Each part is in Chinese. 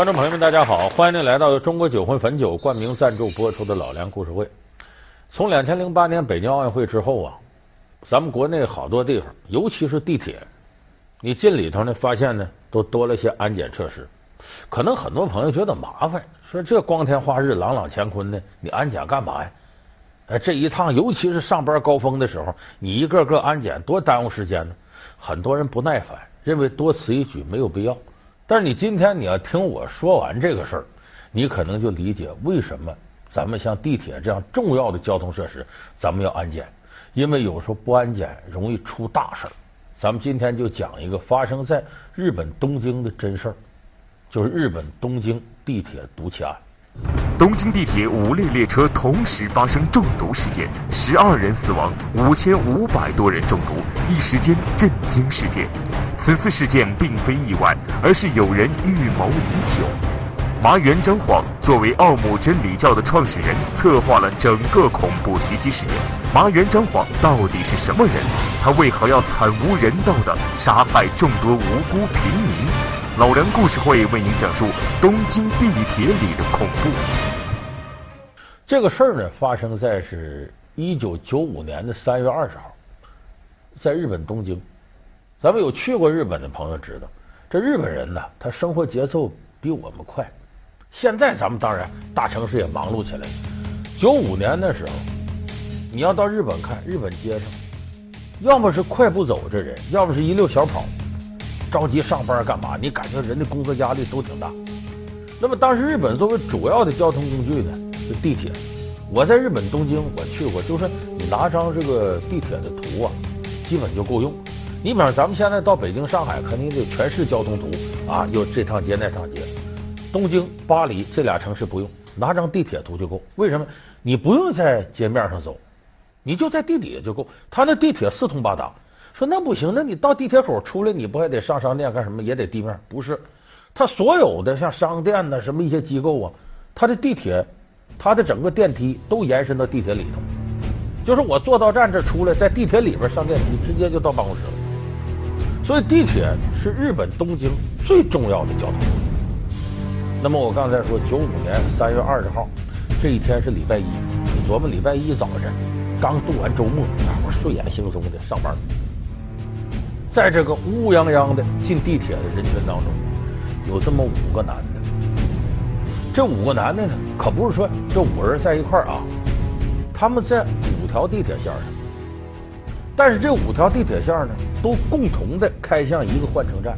观众朋友们，大家好！欢迎您来到由中国酒魂汾酒冠名赞助播出的《老梁故事会》。从两千零八年北京奥运会之后啊，咱们国内好多地方，尤其是地铁，你进里头呢，发现呢都多了些安检设施。可能很多朋友觉得麻烦，说这光天化日、朗朗乾坤的，你安检干嘛呀？哎，这一趟，尤其是上班高峰的时候，你一个个安检，多耽误时间呢。很多人不耐烦，认为多此一举没有必要。但是你今天你要听我说完这个事儿，你可能就理解为什么咱们像地铁这样重要的交通设施，咱们要安检，因为有时候不安检容易出大事儿。咱们今天就讲一个发生在日本东京的真事儿，就是日本东京地铁毒气案。东京地铁五列列车同时发生中毒事件，十二人死亡，五千五百多人中毒，一时间震惊世界。此次事件并非意外，而是有人预谋已久。麻原彰晃作为奥姆真理教的创始人，策划了整个恐怖袭击事件。麻原彰晃到底是什么人？他为何要惨无人道地杀害众多无辜平民？老梁故事会为您讲述东京地铁里的恐怖。这个事儿呢，发生在是一九九五年的三月二十号，在日本东京。咱们有去过日本的朋友知道，这日本人呢，他生活节奏比我们快。现在咱们当然大城市也忙碌起来了。九五年的时候，你要到日本看，日本街上，要么是快步走这人，要么是一溜小跑。着急上班干嘛？你感觉人的工作压力都挺大。那么当时日本作为主要的交通工具呢，是地铁。我在日本东京我去过，就是你拿张这个地铁的图啊，基本就够用。你比方咱们现在到北京、上海，肯定得全市交通图啊，有这趟街那趟街。东京、巴黎这俩城市不用，拿张地铁图就够。为什么？你不用在街面上走，你就在地底下就够。他那地铁四通八达。说那不行，那你到地铁口出来，你不还得上商店干什么？也得地面？不是，他所有的像商店呐，什么一些机构啊，他的地铁，他的整个电梯都延伸到地铁里头。就是我坐到站这出来，在地铁里边上电梯，直接就到办公室了。所以地铁是日本东京最重要的交通。那么我刚才说，九五年三月二十号这一天是礼拜一，你琢磨礼拜一早晨刚度完周末，大伙睡眼惺忪的上班。在这个乌泱泱的进地铁的人群当中，有这么五个男的。这五个男的呢，可不是说这五人在一块儿啊，他们在五条地铁线上。但是这五条地铁线呢，都共同的开向一个换乘站。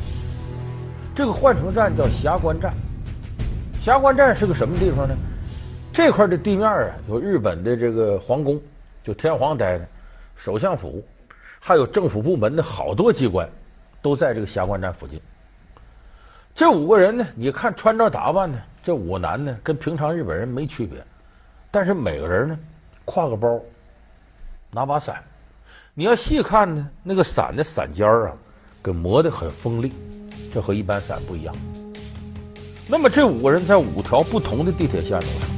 这个换乘站叫霞关站。霞关站是个什么地方呢？这块的地面啊，有日本的这个皇宫，就天皇待的，首相府。还有政府部门的好多机关，都在这个霞关站附近。这五个人呢，你看穿着打扮呢，这五个男的跟平常日本人没区别，但是每个人呢，挎个包，拿把伞。你要细看呢，那个伞的伞尖儿啊，给磨得很锋利，这和一般伞不一样。那么这五个人在五条不同的地铁线路上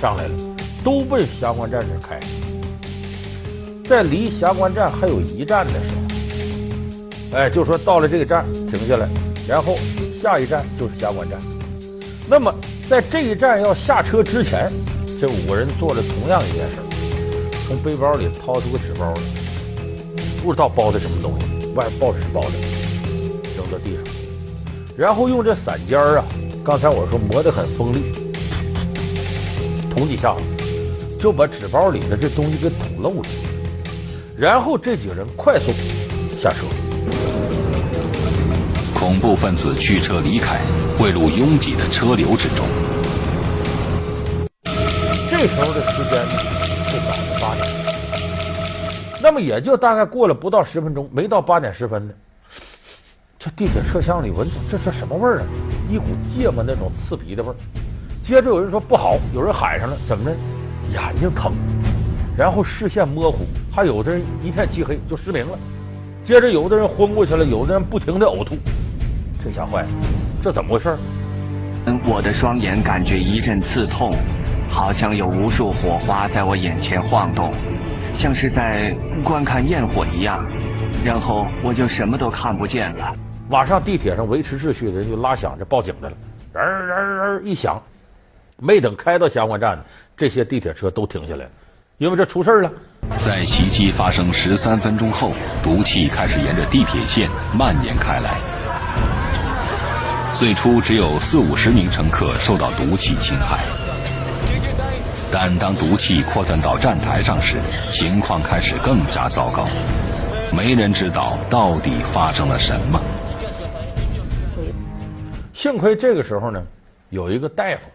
上来了，都奔霞关站这开。在离霞关站还有一站的时候，哎，就说到了这个站停下来，然后下一站就是霞关站。那么在这一站要下车之前，这五个人做了同样一件事，从背包里掏出个纸包来，不知道包的什么东西，外报纸包的，扔到地上，然后用这伞尖儿啊，刚才我说磨得很锋利，捅几下子，就把纸包里的这东西给捅漏了。然后这几个人快速下车，恐怖分子驱车离开，汇入拥挤的车流之中。这时候的时间呢，是早上八点，那么也就大概过了不到十分钟，没到八点十分呢，这地铁车厢里闻着这是什么味儿啊？一股芥末那种刺鼻的味儿。接着有人说不好，有人喊上了，怎么着？眼睛疼。然后视线模糊，还有的人一片漆黑就失明了。接着有的人昏过去了，有的人不停的呕吐。这下坏了，这怎么回事？我的双眼感觉一阵刺痛，好像有无数火花在我眼前晃动，像是在观看焰火一样。然后我就什么都看不见了。马上地铁上维持秩序的人就拉响着报警的了。人人儿一响，没等开到霞关站，这些地铁车都停下来了，因为这出事了。在袭击发生十三分钟后，毒气开始沿着地铁线蔓延开来。最初只有四五十名乘客受到毒气侵害，但当毒气扩散到站台上时，情况开始更加糟糕。没人知道到底发生了什么。幸亏这个时候呢，有一个大夫，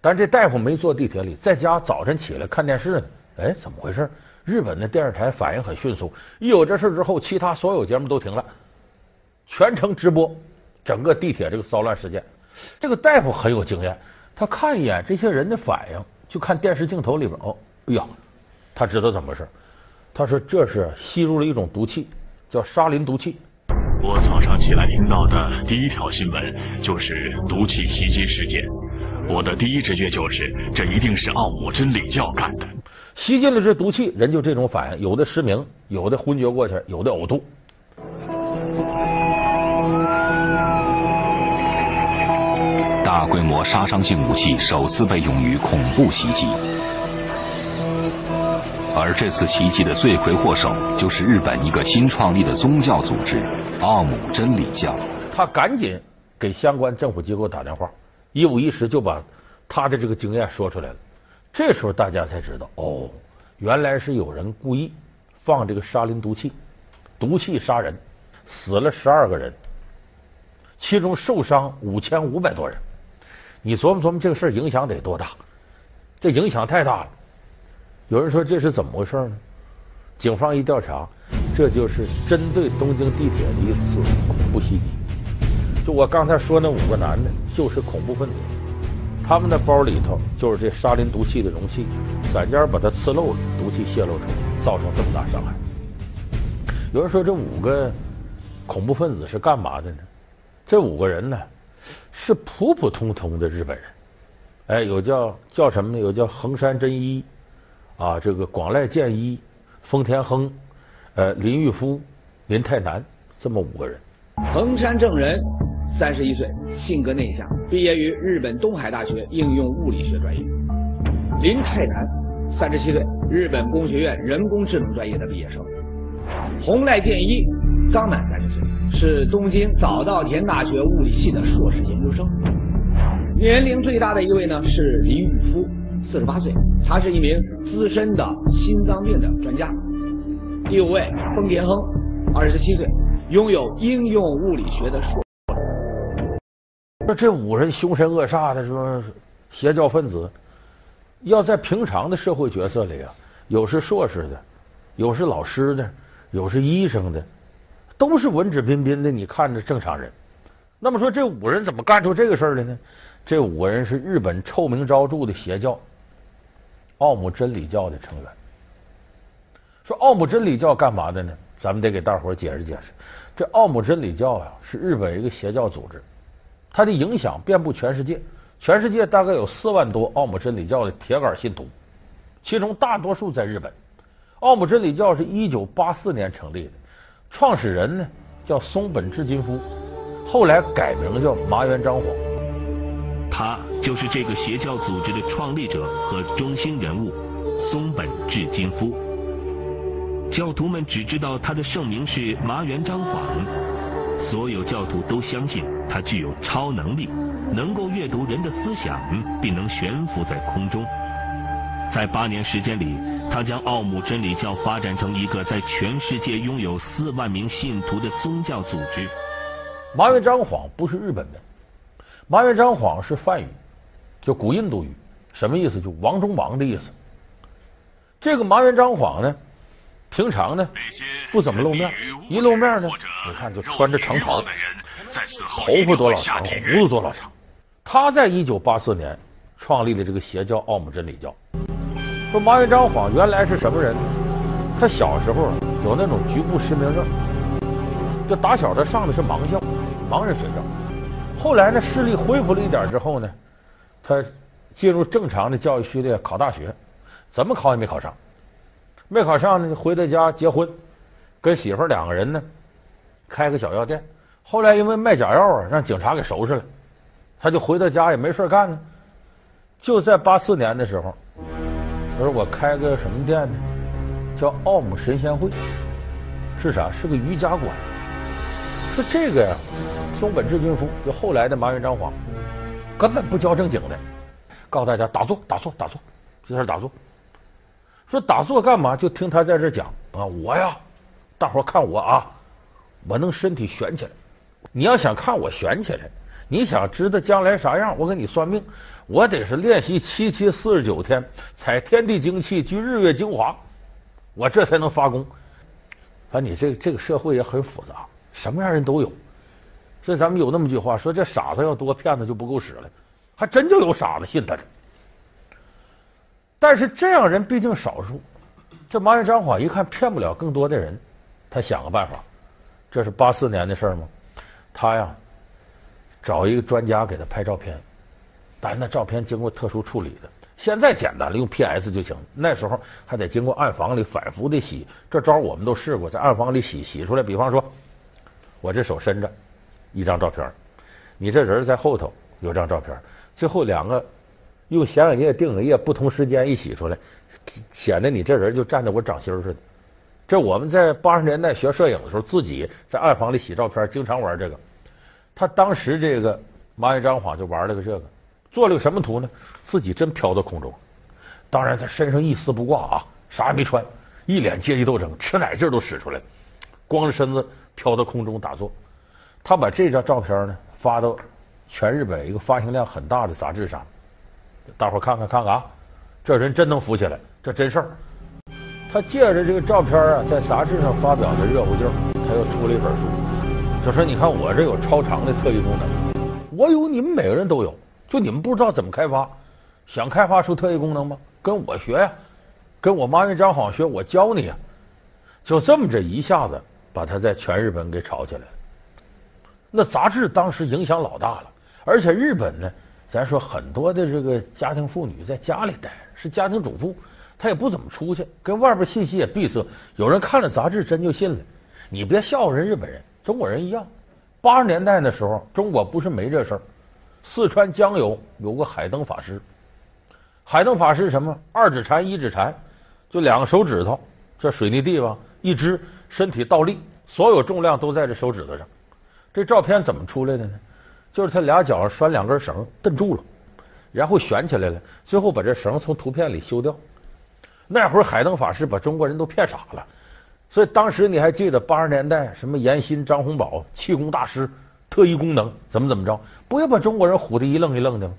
但这大夫没坐地铁里，在家早晨起来看电视呢。哎，怎么回事？日本的电视台反应很迅速，一有这事之后，其他所有节目都停了，全程直播整个地铁这个骚乱事件。这个大夫很有经验，他看一眼这些人的反应，就看电视镜头里边，哦，哎呀，他知道怎么回事。他说这是吸入了一种毒气，叫沙林毒气。我早上起来听到的第一条新闻就是毒气袭击事件。我的第一直觉就是，这一定是奥姆真理教干的。吸进了这毒气，人就这种反应，有的失明，有的昏厥过去，有的呕吐。大规模杀伤性武器首次被用于恐怖袭击，而这次袭击的罪魁祸首就是日本一个新创立的宗教组织——奥姆真理教。他赶紧给相关政府机构打电话。一五一十就把他的这个经验说出来了，这时候大家才知道，哦，原来是有人故意放这个沙林毒气，毒气杀人，死了十二个人，其中受伤五千五百多人。你琢磨琢磨这个事儿影响得多大？这影响太大了。有人说这是怎么回事呢？警方一调查，这就是针对东京地铁的一次恐怖袭击。我刚才说那五个男的，就是恐怖分子，他们的包里头就是这沙林毒气的容器，散件把它刺漏了，毒气泄露出来，造成这么大伤害。有人说这五个恐怖分子是干嘛的呢？这五个人呢，是普普通通的日本人，哎，有叫叫什么呢？有叫横山真一，啊，这个广濑健一、丰田亨，呃，林玉夫、林泰南，这么五个人。横山正人。三十一岁，性格内向，毕业于日本东海大学应用物理学专业。林泰男，三十七岁，日本工学院人工智能专业的毕业生。洪濑健一，刚满三十岁，是东京早稻田大学物理系的硕士研究生。年龄最大的一位呢是李宇夫，四十八岁，他是一名资深的心脏病的专家。第五位丰田亨，二十七岁，拥有应用物理学的硕。说这五人凶神恶煞的，说邪教分子，要在平常的社会角色里啊，有是硕士的，有是老师的，有是医生的，都是文质彬彬的，你看着正常人。那么说这五人怎么干出这个事儿来呢？这五个人是日本臭名昭著的邪教奥姆真理教的成员。说奥姆真理教干嘛的呢？咱们得给大伙儿解释解释。这奥姆真理教啊，是日本一个邪教组织。它的影响遍布全世界，全世界大概有四万多奥姆真理教的铁杆信徒，其中大多数在日本。奥姆真理教是一九八四年成立的，创始人呢叫松本智金夫，后来改名叫麻原彰晃。他就是这个邪教组织的创立者和中心人物松本智金夫。教徒们只知道他的圣名是麻原彰晃。所有教徒都相信他具有超能力，能够阅读人的思想，并能悬浮在空中。在八年时间里，他将奥姆真理教发展成一个在全世界拥有四万名信徒的宗教组织。麻原彰晃不是日本人，麻原彰晃是梵语，就古印度语，什么意思？就王中王的意思。这个麻原彰晃呢？平常呢，不怎么露面，一露面呢，你看就穿着长袍，头发多老长，胡子多老长。他在一九八四年创立了这个邪教奥姆真理教。说麻原彰晃原来是什么人？他小时候有那种局部失明症，就打小他上的是盲校，盲人学校。后来呢，视力恢复了一点之后呢，他进入正常的教育序列，考大学，怎么考也没考上。没考上呢，回到家结婚，跟媳妇两个人呢，开个小药店。后来因为卖假药啊，让警察给收拾了。他就回到家也没事干呢。就在八四年的时候，他说我开个什么店呢？叫奥姆神仙会，是啥？是个瑜伽馆。说这个呀，松本治军夫就后来的麻原彰晃，根本不教正经的，告诉大家打坐，打坐，打坐，就在这打坐。说打坐干嘛？就听他在这讲啊，我呀，大伙看我啊，我能身体悬起来。你要想看我悬起来，你想知道将来啥样，我给你算命，我得是练习七七四十九天，采天地精气聚日月精华，我这才能发功。反啊，你这这个社会也很复杂，什么样人都有。所以咱们有那么句话说：这傻子要多，骗子就不够使了。还真就有傻子信他的。但是这样人毕竟少数，这麻原彰晃一看骗不了更多的人，他想个办法。这是八四年的事儿吗？他呀，找一个专家给他拍照片，但那照片经过特殊处理的。现在简单了，用 PS 就行。那时候还得经过暗房里反复的洗，这招我们都试过，在暗房里洗洗出来。比方说，我这手伸着一张照片，你这人在后头有张照片，最后两个。用显影液、定影液不同时间一洗出来，显得你这人就站在我掌心似的。这我们在八十年代学摄影的时候，自己在暗房里洗照片，经常玩这个。他当时这个麻原彰晃就玩了个这个，做了个什么图呢？自己真飘到空中，当然他身上一丝不挂啊，啥也没穿，一脸阶级斗争，吃奶劲都使出来，光着身子飘到空中打坐。他把这张照片呢发到全日本一个发行量很大的杂志上。大伙看看看看啊，这人真能浮起来，这真事儿。他借着这个照片啊，在杂志上发表的热乎劲儿，他又出了一本书，就说：“你看我这有超长的特异功能，我有，你们每个人都有，就你们不知道怎么开发。想开发出特异功能吗？跟我学呀，跟我麻原彰晃学，我教你呀。就这么着一下子，把他在全日本给炒起来了。那杂志当时影响老大了，而且日本呢。”咱说很多的这个家庭妇女在家里待，是家庭主妇，他也不怎么出去，跟外边信息也闭塞。有人看了杂志，真就信了。你别笑话人日本人，中国人一样。八十年代的时候，中国不是没这事儿。四川江油有个海灯法师，海灯法师什么？二指禅、一指禅，就两个手指头，这水泥地吧，一只身体倒立，所有重量都在这手指头上。这照片怎么出来的呢？就是他俩脚上拴两根绳，蹬住了，然后悬起来了，最后把这绳从图片里修掉。那会儿海灯法师把中国人都骗傻了，所以当时你还记得八十年代什么严新、张洪宝气功大师，特异功能怎么怎么着，不要把中国人唬得一愣一愣的吗？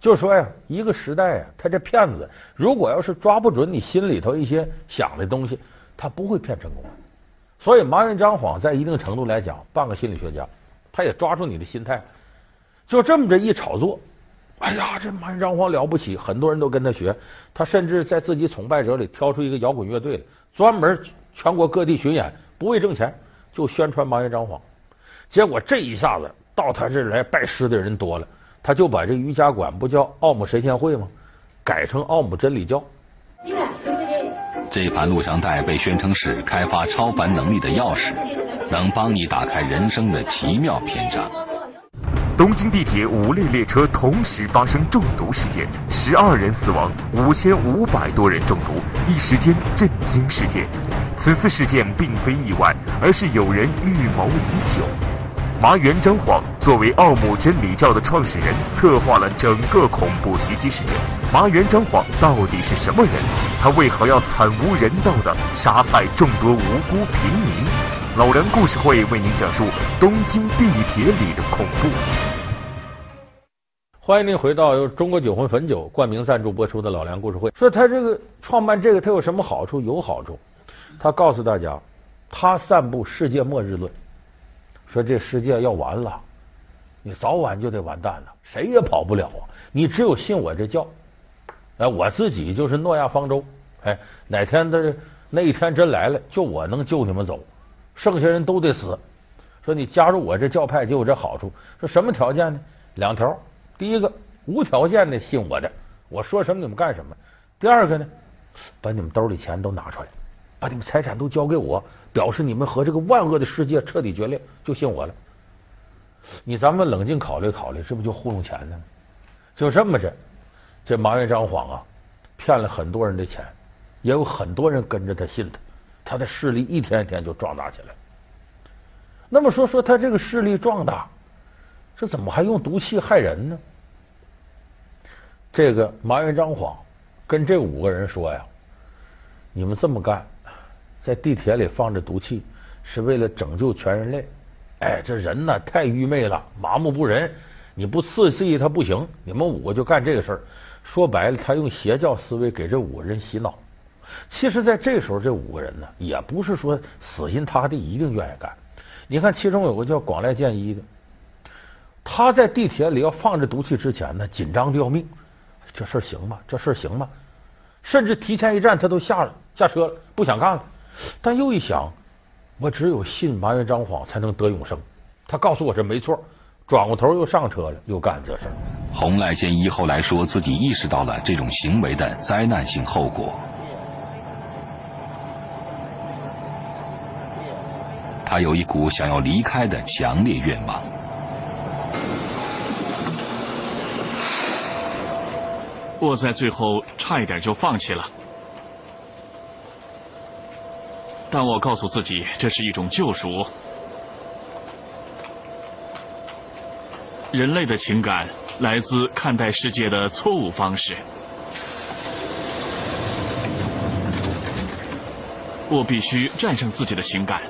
就说呀，一个时代啊，他这骗子如果要是抓不准你心里头一些想的东西，他不会骗成功。所以麻原彰晃在一定程度来讲，半个心理学家，他也抓住你的心态。就这么着一炒作，哎呀，这麻原彰晃了不起，很多人都跟他学。他甚至在自己崇拜者里挑出一个摇滚乐队来，专门全国各地巡演，不为挣钱，就宣传麻原彰晃。结果这一下子到他这儿来拜师的人多了，他就把这瑜伽馆不叫奥姆神仙会吗？改成奥姆真理教。这盘录像带被宣称是开发超凡能力的钥匙，能帮你打开人生的奇妙篇章。东京地铁五列列车同时发生中毒事件，十二人死亡，五千五百多人中毒，一时间震惊世界。此次事件并非意外，而是有人预谋已久。麻原彰晃作为奥姆真理教的创始人，策划了整个恐怖袭击事件。麻原彰晃到底是什么人？他为何要惨无人道地杀害众多无辜平民？老梁故事会为您讲述东京地铁里的恐怖。欢迎您回到由中国酒魂汾酒冠名赞助播出的老梁故事会。说他这个创办这个，他有什么好处？有好处。他告诉大家，他散布世界末日论，说这世界要完了，你早晚就得完蛋了，谁也跑不了啊！你只有信我这教。哎，我自己就是诺亚方舟。哎，哪天的那一天真来了，就我能救你们走。剩下人都得死。说你加入我这教派就有这好处。说什么条件呢？两条。第一个，无条件的信我的，我说什么你们干什么。第二个呢，把你们兜里钱都拿出来，把你们财产都交给我，表示你们和这个万恶的世界彻底决裂，就信我了。你咱们冷静考虑考虑，这不就糊弄钱呢？就这么着，这麻原彰晃啊，骗了很多人的钱，也有很多人跟着他信他，他的势力一天一天就壮大起来。那么说说他这个势力壮大，这怎么还用毒气害人呢？这个麻原彰晃跟这五个人说呀：“你们这么干，在地铁里放着毒气，是为了拯救全人类。哎，这人呢太愚昧了，麻木不仁。你不刺激他不行。你们五个就干这个事儿。说白了，他用邪教思维给这五个人洗脑。其实，在这时候，这五个人呢，也不是说死心塌地一定愿意干。你看，其中有个叫广濑健一的，他在地铁里要放着毒气之前呢，紧张的要命。”这事儿行吗？这事儿行吗？甚至提前一站，他都下了下车了，不想干了。但又一想，我只有信麻原彰晃才能得永生。他告诉我这没错，转过头又上车了，又干这事儿。红濑健一后来说自己意识到了这种行为的灾难性后果，他有一股想要离开的强烈愿望。我在最后差一点就放弃了，但我告诉自己，这是一种救赎。人类的情感来自看待世界的错误方式。我必须战胜自己的情感。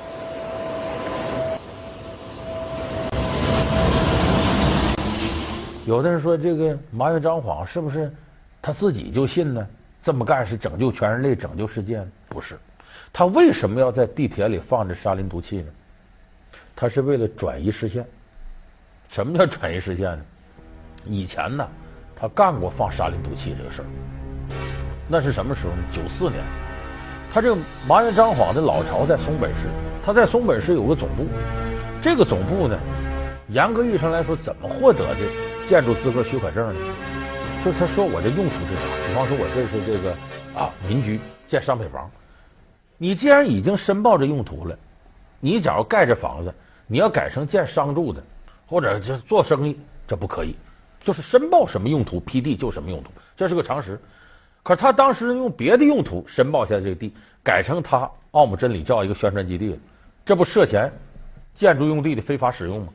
有的人说，这个麻原彰晃是不是？他自己就信呢？这么干是拯救全人类、拯救世界？不是，他为什么要在地铁里放着沙林毒气呢？他是为了转移视线。什么叫转移视线呢？以前呢，他干过放沙林毒气这个事儿。那是什么时候呢？九四年，他这个麻原彰晃的老巢在松本市，他在松本市有个总部。这个总部呢，严格意义上来说，怎么获得的建筑资格许可证呢？就他说我这用途是啥？比方说我这是这个啊民居建商品房，你既然已经申报这用途了，你假如盖这房子，你要改成建商住的，或者就做生意，这不可以。就是申报什么用途批地就什么用途，这是个常识。可他当时用别的用途申报下这个地，改成他奥姆真理教一个宣传基地了，这不涉嫌建筑用地的非法使用吗？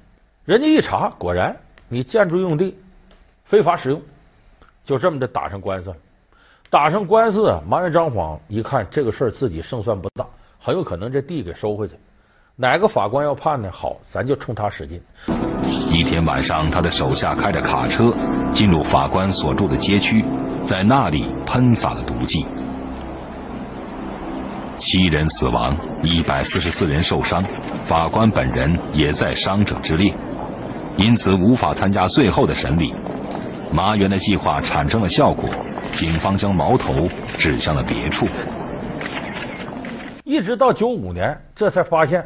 人家一查，果然你建筑用地非法使用。就这么的打上官司了，打上官司啊！麻原彰晃一看这个事儿自己胜算不大，很有可能这地给收回去。哪个法官要判呢？好，咱就冲他使劲。一天晚上，他的手下开着卡车进入法官所住的街区，在那里喷洒了毒剂，七人死亡，一百四十四人受伤，法官本人也在伤者之列，因此无法参加最后的审理。麻原的计划产生了效果，警方将矛头指向了别处。一直到九五年，这才发现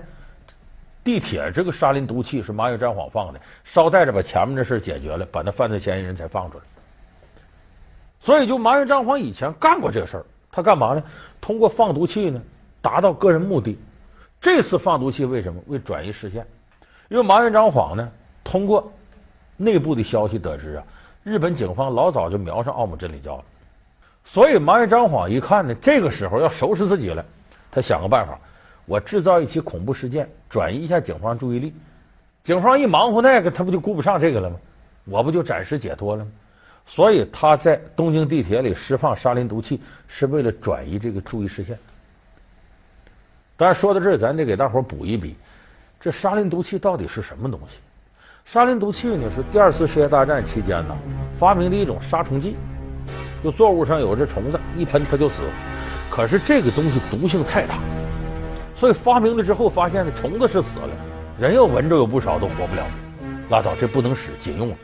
地铁这个沙林毒气是麻原彰晃放的，捎带着把前面的事解决了，把那犯罪嫌疑人才放出来。所以，就麻原彰晃以前干过这个事儿，他干嘛呢？通过放毒气呢，达到个人目的。这次放毒气为什么？为转移视线。因为麻原彰晃呢，通过内部的消息得知啊。日本警方老早就瞄上奥姆真理教了，所以麻原彰晃一看呢，这个时候要收拾自己了，他想个办法，我制造一起恐怖事件，转移一下警方注意力。警方一忙活那个，他不就顾不上这个了吗？我不就暂时解脱了吗？所以他在东京地铁里释放沙林毒气，是为了转移这个注意视线。但是说到这儿，咱得给大伙补一笔，这沙林毒气到底是什么东西？沙林毒气呢，是第二次世界大战期间呢发明的一种杀虫剂，就作物上有这虫子，一喷它就死。可是这个东西毒性太大，所以发明了之后发现呢，虫子是死了，人要闻着有不少都活不了。拉倒，这不能使，禁用了。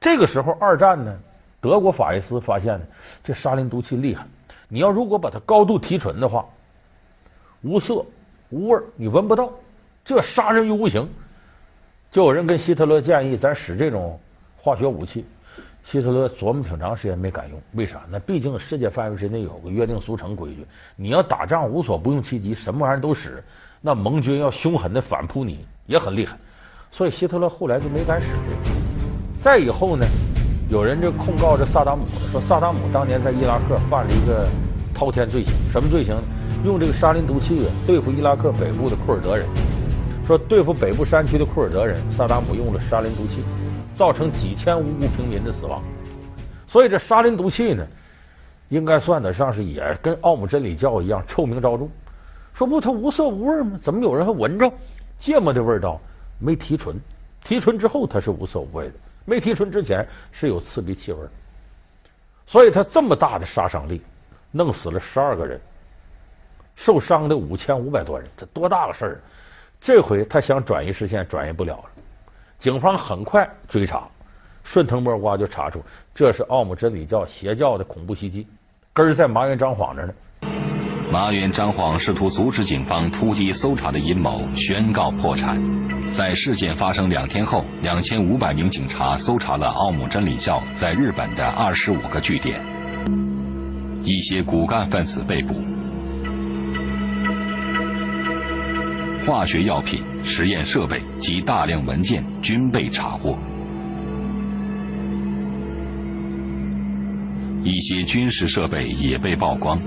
这个时候二战呢，德国法西斯发现呢，这沙林毒气厉害，你要如果把它高度提纯的话，无色无味，你闻不到，这杀人于无形。就有人跟希特勒建议，咱使这种化学武器。希特勒琢磨挺长时间没敢用，为啥？那毕竟世界范围之内有个约定俗成规矩，你要打仗无所不用其极，什么玩意儿都使，那盟军要凶狠的反扑你也很厉害。所以希特勒后来就没敢使。再以后呢，有人就控告这萨达姆说萨达姆当年在伊拉克犯了一个滔天罪行，什么罪行？用这个沙林毒气对付伊拉克北部的库尔德人，说对付北部山区的库尔德人，萨达姆用了沙林毒气，造成几千无辜平民的死亡。所以这沙林毒气呢，应该算得上是也跟奥姆真理教一样臭名昭著。说不，它无色无味吗？怎么有人还闻着芥末的味道？没提纯，提纯之后它是无色无味的，没提纯之前是有刺鼻气味。所以它这么大的杀伤力，弄死了十二个人，受伤的五千五百多人，这多大个事儿？这回他想转移视线，转移不了了。警方很快追查。顺藤摸瓜就查出这是奥姆真理教邪教的恐怖袭击，根儿在麻原张晃这呢。麻原张晃试图阻止警方突击搜查的阴谋宣告破产。在事件发生两天后，两千五百名警察搜查了奥姆真理教在日本的二十五个据点，一些骨干分子被捕，化学药品、实验设备及大量文件均被查获。一些军事设备也被曝光，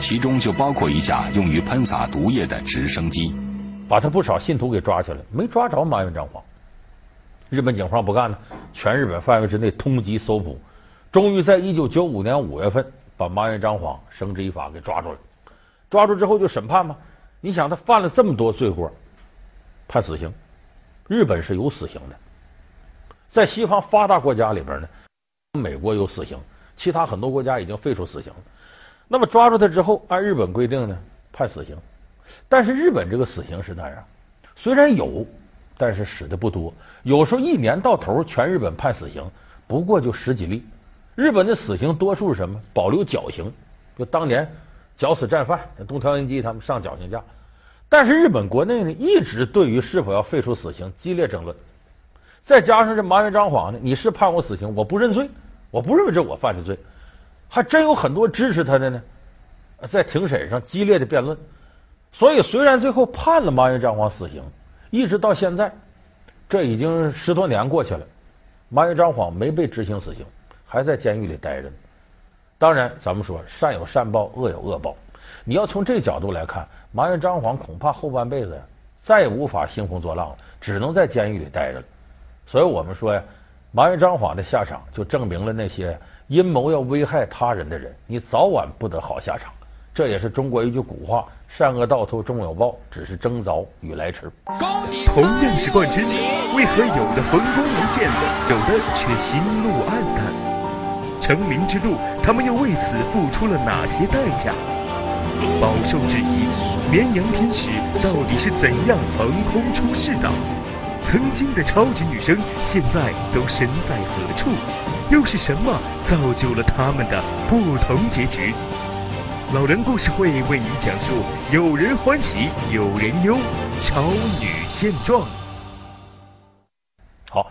其中就包括一架用于喷洒毒液的直升机。把他不少信徒给抓起来，没抓着麻原彰晃。日本警方不干了，全日本范围之内通缉搜捕，终于在一九九五年五月份把麻原彰晃绳之以法给抓住了。抓住之后就审判吗，你想他犯了这么多罪过，判死刑。日本是有死刑的。在西方发达国家里边呢，美国有死刑，其他很多国家已经废除死刑了。那么抓住他之后，按日本规定呢，判死刑。但是日本这个死刑是那样，虽然有，但是使的不多。有时候一年到头，全日本判死刑不过就十几例。日本的死刑多数是什么？保留绞刑，就当年绞死战犯，东条英机他们上绞刑架。但是日本国内呢，一直对于是否要废除死刑激烈争论。再加上这麻原彰晃呢，你是判我死刑，我不认罪，我不认为这我犯的罪，还真有很多支持他的呢，在庭审上激烈的辩论。所以虽然最后判了麻原彰晃死刑，一直到现在，这已经十多年过去了，麻原彰晃没被执行死刑，还在监狱里待着呢。当然，咱们说善有善报，恶有恶报，你要从这角度来看，麻原彰晃恐怕后半辈子呀，再也无法兴风作浪了，只能在监狱里待着了。所以我们说呀，麻原彰晃的下场就证明了那些阴谋要危害他人的人，你早晚不得好下场。这也是中国一句古话：“善恶到头终有报，只是争早与来迟。”同样是冠军，为何有的风光无限，有的却心路黯淡？成名之路，他们又为此付出了哪些代价？饱受质疑，绵羊天使到底是怎样横空出世的？曾经的超级女声，现在都身在何处？又是什么造就了他们的不同结局？老人故事会为你讲述：有人欢喜，有人忧，超女现状。好，